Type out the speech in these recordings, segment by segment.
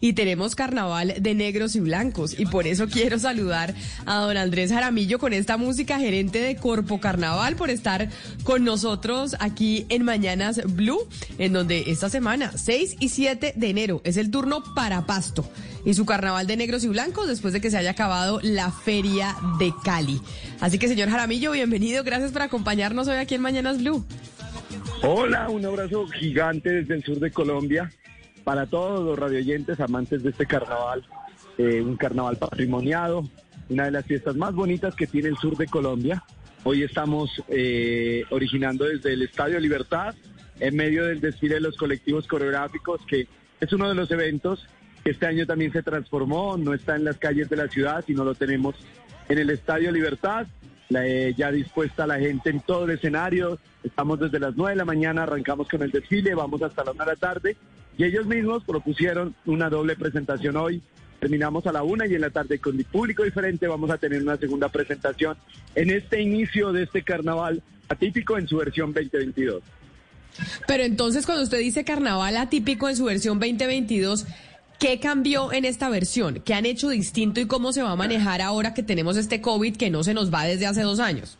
Y tenemos carnaval de negros y blancos. Y por eso quiero saludar a don Andrés Jaramillo con esta música, gerente de Corpo Carnaval, por estar con nosotros aquí en Mañanas Blue, en donde esta semana, 6 y 7 de enero, es el turno para Pasto y su carnaval de negros y blancos después de que se haya acabado la feria de Cali. Así que, señor Jaramillo, bienvenido. Gracias por acompañarnos hoy aquí en Mañanas Blue. Hola, un abrazo gigante desde el sur de Colombia para todos los radioyentes amantes de este carnaval, eh, un carnaval patrimoniado, una de las fiestas más bonitas que tiene el sur de Colombia. Hoy estamos eh, originando desde el Estadio Libertad, en medio del desfile de los colectivos coreográficos, que es uno de los eventos que este año también se transformó, no está en las calles de la ciudad, sino lo tenemos en el Estadio Libertad, eh, ya dispuesta la gente en todo el escenario, estamos desde las 9 de la mañana, arrancamos con el desfile, vamos hasta la 1 de la tarde, y ellos mismos propusieron una doble presentación hoy, terminamos a la una y en la tarde con el público diferente vamos a tener una segunda presentación en este inicio de este carnaval atípico en su versión 2022. Pero entonces cuando usted dice carnaval atípico en su versión 2022, ¿qué cambió en esta versión? ¿Qué han hecho distinto y cómo se va a manejar ahora que tenemos este COVID que no se nos va desde hace dos años?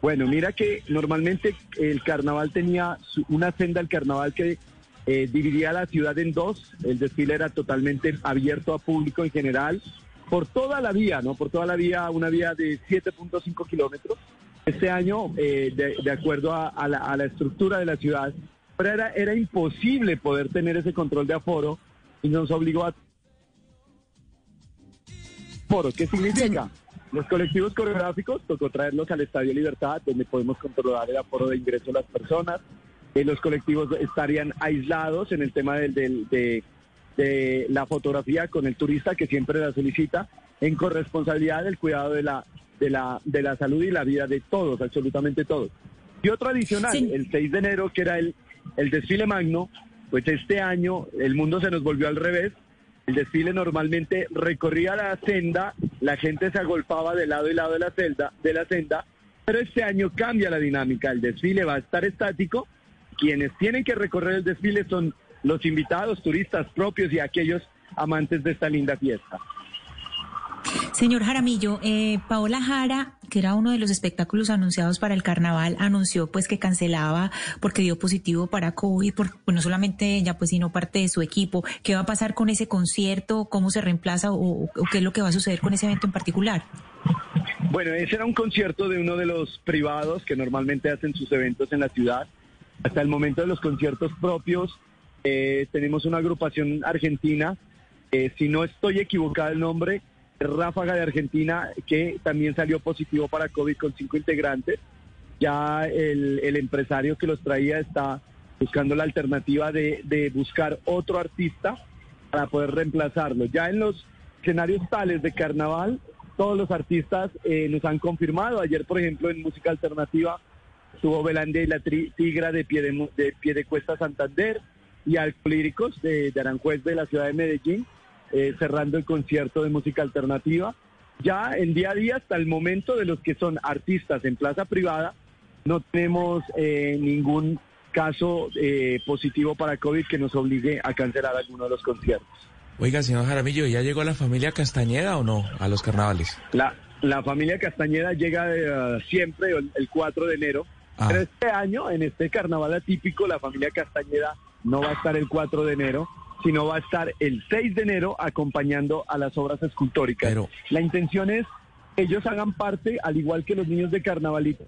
Bueno, mira que normalmente el carnaval tenía una senda del carnaval que eh, dividía la ciudad en dos. El desfile era totalmente abierto a público en general, por toda la vía, ¿no? Por toda la vía, una vía de 7.5 kilómetros. Este año, eh, de, acuerdo a, la, estructura de la ciudad, pero era, era imposible poder tener ese control de aforo y nos obligó a... ¿Aforo qué significa? Los colectivos coreográficos tocó traerlos al Estadio Libertad, donde podemos controlar el aforo de ingreso de las personas, eh, los colectivos estarían aislados en el tema del, de, la fotografía con el turista que siempre la solicita, en corresponsabilidad del cuidado de la, de la, de la salud y la vida de todos, absolutamente todos. Y otro adicional, el 6 de enero, que era el, el desfile magno, pues este año el mundo se nos volvió al revés. El desfile normalmente recorría la senda, la gente se agolpaba de lado y lado de la celda, de la senda, pero este año cambia la dinámica. El desfile va a estar estático quienes tienen que recorrer el desfile son los invitados, turistas propios y aquellos amantes de esta linda fiesta. Señor Jaramillo, eh, Paola Jara, que era uno de los espectáculos anunciados para el carnaval, anunció pues que cancelaba porque dio positivo para COVID, por, pues, no solamente ella, pues sino parte de su equipo. ¿Qué va a pasar con ese concierto? ¿Cómo se reemplaza o qué es lo que va a suceder con ese evento en particular? Bueno, ese era un concierto de uno de los privados que normalmente hacen sus eventos en la ciudad. Hasta el momento de los conciertos propios eh, tenemos una agrupación argentina, eh, si no estoy equivocado el nombre, Ráfaga de Argentina, que también salió positivo para COVID con cinco integrantes. Ya el, empresario que los traía está buscando la alternativa de, buscar otro artista para poder reemplazarlo. Ya en los escenarios tales de carnaval, todos los artistas eh, nos han confirmado. Ayer, por ejemplo, en música alternativa estuvo Belande y la Tigra de pie de, de, pie de Cuesta Santander y Alcolíricos de, de Aranjuez de la ciudad de Medellín, eh, cerrando el concierto de música alternativa. Ya en día a día, hasta el momento de los que son artistas en plaza privada, no tenemos eh, ningún caso eh, positivo para COVID que nos obligue a cancelar alguno de los conciertos. Oiga, señor Jaramillo, ¿ya llegó la familia Castañeda o no a los carnavales? La, la familia Castañeda llega siempre el, el 4 de enero Ah. Pero este año, en este carnaval atípico, la familia Castañeda no va a estar el 4 de enero, sino va a estar el 6 de enero acompañando a las obras escultóricas. Pero... La intención es que ellos hagan parte, al igual que los niños de carnavalito,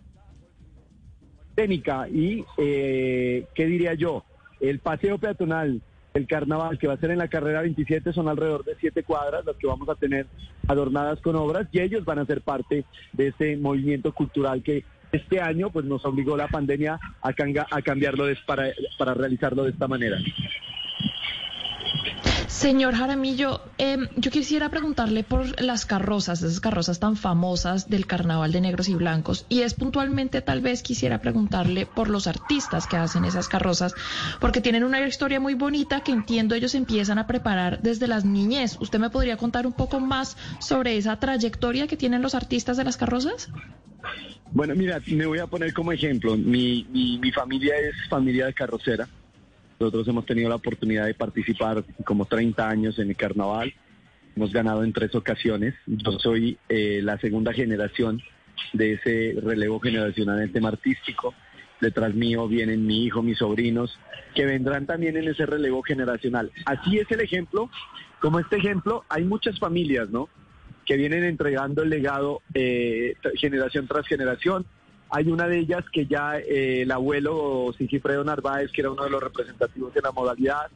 técnica y, eh, ¿qué diría yo? El paseo peatonal, el carnaval que va a ser en la carrera 27 son alrededor de siete cuadras las que vamos a tener adornadas con obras y ellos van a ser parte de ese movimiento cultural que este año pues nos obligó la pandemia a, cambiarlo para realizarlo de esta manera. Señor Jaramillo, em, yo quisiera preguntarle por las carrozas, esas carrozas tan famosas del Carnaval de Negros y Blancos, y es puntualmente tal vez quisiera preguntarle por los artistas que hacen esas carrozas, porque tienen una historia muy bonita que entiendo ellos empiezan a preparar desde las niñez. ¿Usted me podría contar un poco más sobre esa trayectoria que tienen los artistas de las carrozas? Bueno, mira, me voy a poner como ejemplo. Mi, mi, mi familia es familia de carrocera. Nosotros hemos tenido la oportunidad de participar como 30 años en el carnaval. Hemos ganado en tres ocasiones. Yo soy eh, la segunda generación de ese relevo generacional en tema artístico. Detrás mío vienen mi hijo, mis sobrinos, que vendrán también en ese relevo generacional. Así es el ejemplo. Como este ejemplo, hay muchas familias, ¿no? Que vienen entregando el legado eh, generación tras generación hay una de ellas que ya eh, el abuelo Sigifredo Narváez, que era uno de los representativos de la modalidad,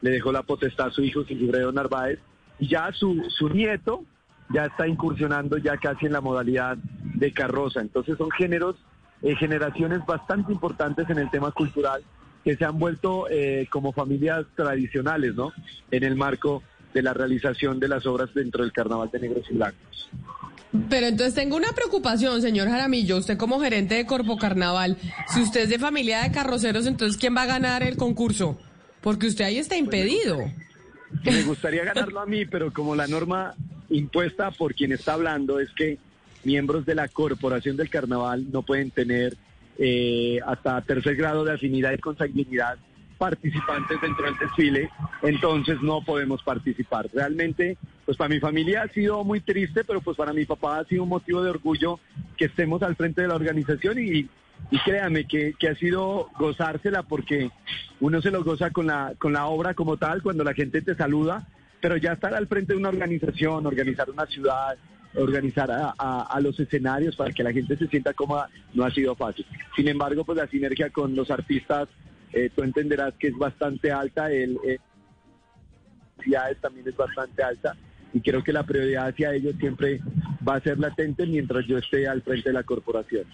le dejó la potestad a su hijo Sigifredo Narváez, y ya su, su nieto ya está incursionando ya casi en la modalidad de carroza. Entonces son géneros, eh, generaciones bastante importantes en el tema cultural que se han vuelto eh, como familias tradicionales, ¿no? En el marco de la realización de las obras dentro del Carnaval de Negros y Blancos. Pero entonces tengo una preocupación, señor Jaramillo, usted como gerente de Corpo Carnaval, si usted es de familia de carroceros, entonces ¿quién va a ganar el concurso? Porque usted ahí está impedido. me gustaría ganarlo a mí, pero como la norma impuesta por quien está hablando es que miembros de la corporación del carnaval no pueden tener eh, hasta tercer grado de afinidad y consanguinidad participantes dentro del desfile, entonces no podemos participar. Realmente, pues para mi familia ha sido muy triste, pero pues para mi papá ha sido un motivo de orgullo que estemos al frente de la organización y, y créame que, que, ha sido gozársela porque uno se lo goza con la, con la obra como tal, cuando la gente te saluda, pero ya estar al frente de una organización, organizar una ciudad, organizar a, a, los escenarios para que la gente se sienta cómoda, no ha sido fácil. Sin embargo, pues la sinergia con los artistas eh, tú entenderás que es bastante alta, el, eh, también es bastante alta y creo que la prioridad hacia ellos siempre va a ser latente mientras yo esté al frente de la corporación.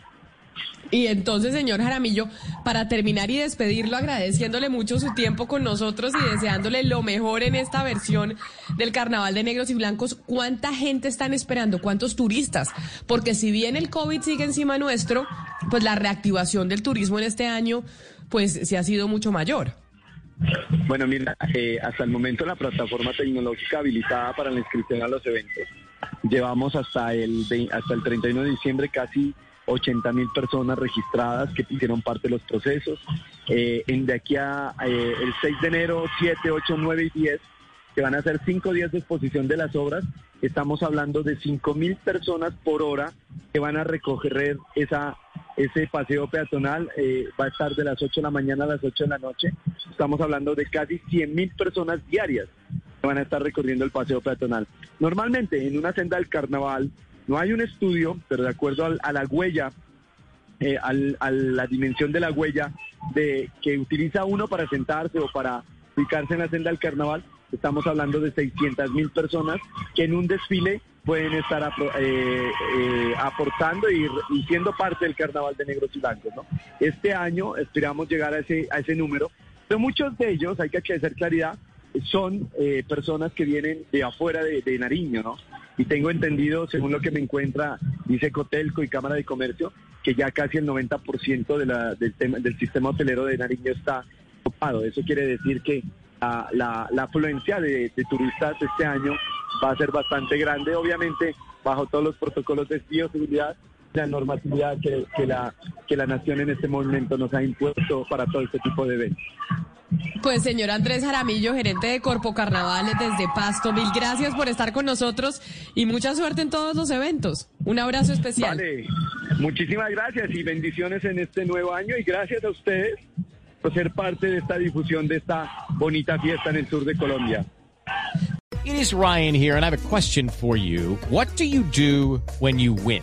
Y entonces, señor Jaramillo, para terminar y despedirlo, agradeciéndole mucho su tiempo con nosotros y deseándole lo mejor en esta versión del Carnaval de Negros y Blancos, ¿cuánta gente están esperando? ¿Cuántos turistas? Porque si bien el COVID sigue encima nuestro, pues la reactivación del turismo en este año pues se ha sido mucho mayor. Bueno, mira, eh, hasta el momento la plataforma tecnológica habilitada para la inscripción a los eventos, llevamos hasta el, hasta el 31 de diciembre casi 80 mil personas registradas que hicieron parte de los procesos. Eh, en de aquí a eh, el 6 de enero, 7, 8, 9 y 10, que van a ser cinco días de exposición de las obras, estamos hablando de 5 mil personas por hora que van a recoger esa ese paseo peatonal va a estar de las 8 de la mañana a las 8 de la noche. Estamos hablando de casi 100 mil personas diarias que van a estar recorriendo el paseo peatonal. Normalmente en una senda del carnaval no hay un estudio, pero de acuerdo a la huella, eh, a la dimensión de la huella de que utiliza uno para sentarse o para ubicarse en la senda del carnaval, estamos hablando de 600 mil personas que en un desfile pueden estar eh, eh, aportando y, siendo parte del carnaval de negros y blancos. Este año esperamos llegar a ese, a ese número, pero muchos de ellos, hay que hacer claridad, son eh, personas que vienen de afuera de, Nariño, ¿no? Y tengo entendido, según lo que me encuentra, dice Cotelco y Cámara de Comercio, que ya casi el 90% de la, del, tema, del sistema hotelero de Nariño está ocupado. Eso quiere decir que la, afluencia de, de turistas este año va a ser bastante grande, obviamente bajo todos los protocolos de bioseguridad, la normatividad que, que, la, que la nación en este momento nos ha impuesto para todo este tipo de eventos. Pues señor Andrés Jaramillo, gerente de Corpo Carnaval desde Pasto, mil gracias por estar con nosotros y mucha suerte en todos los eventos. Un abrazo especial. Vale, muchísimas gracias y bendiciones en este nuevo año y gracias a ustedes por ser parte de esta difusión de esta bonita fiesta en el sur de Colombia. It is Ryan here, and I have a question for you. What do you do when you win?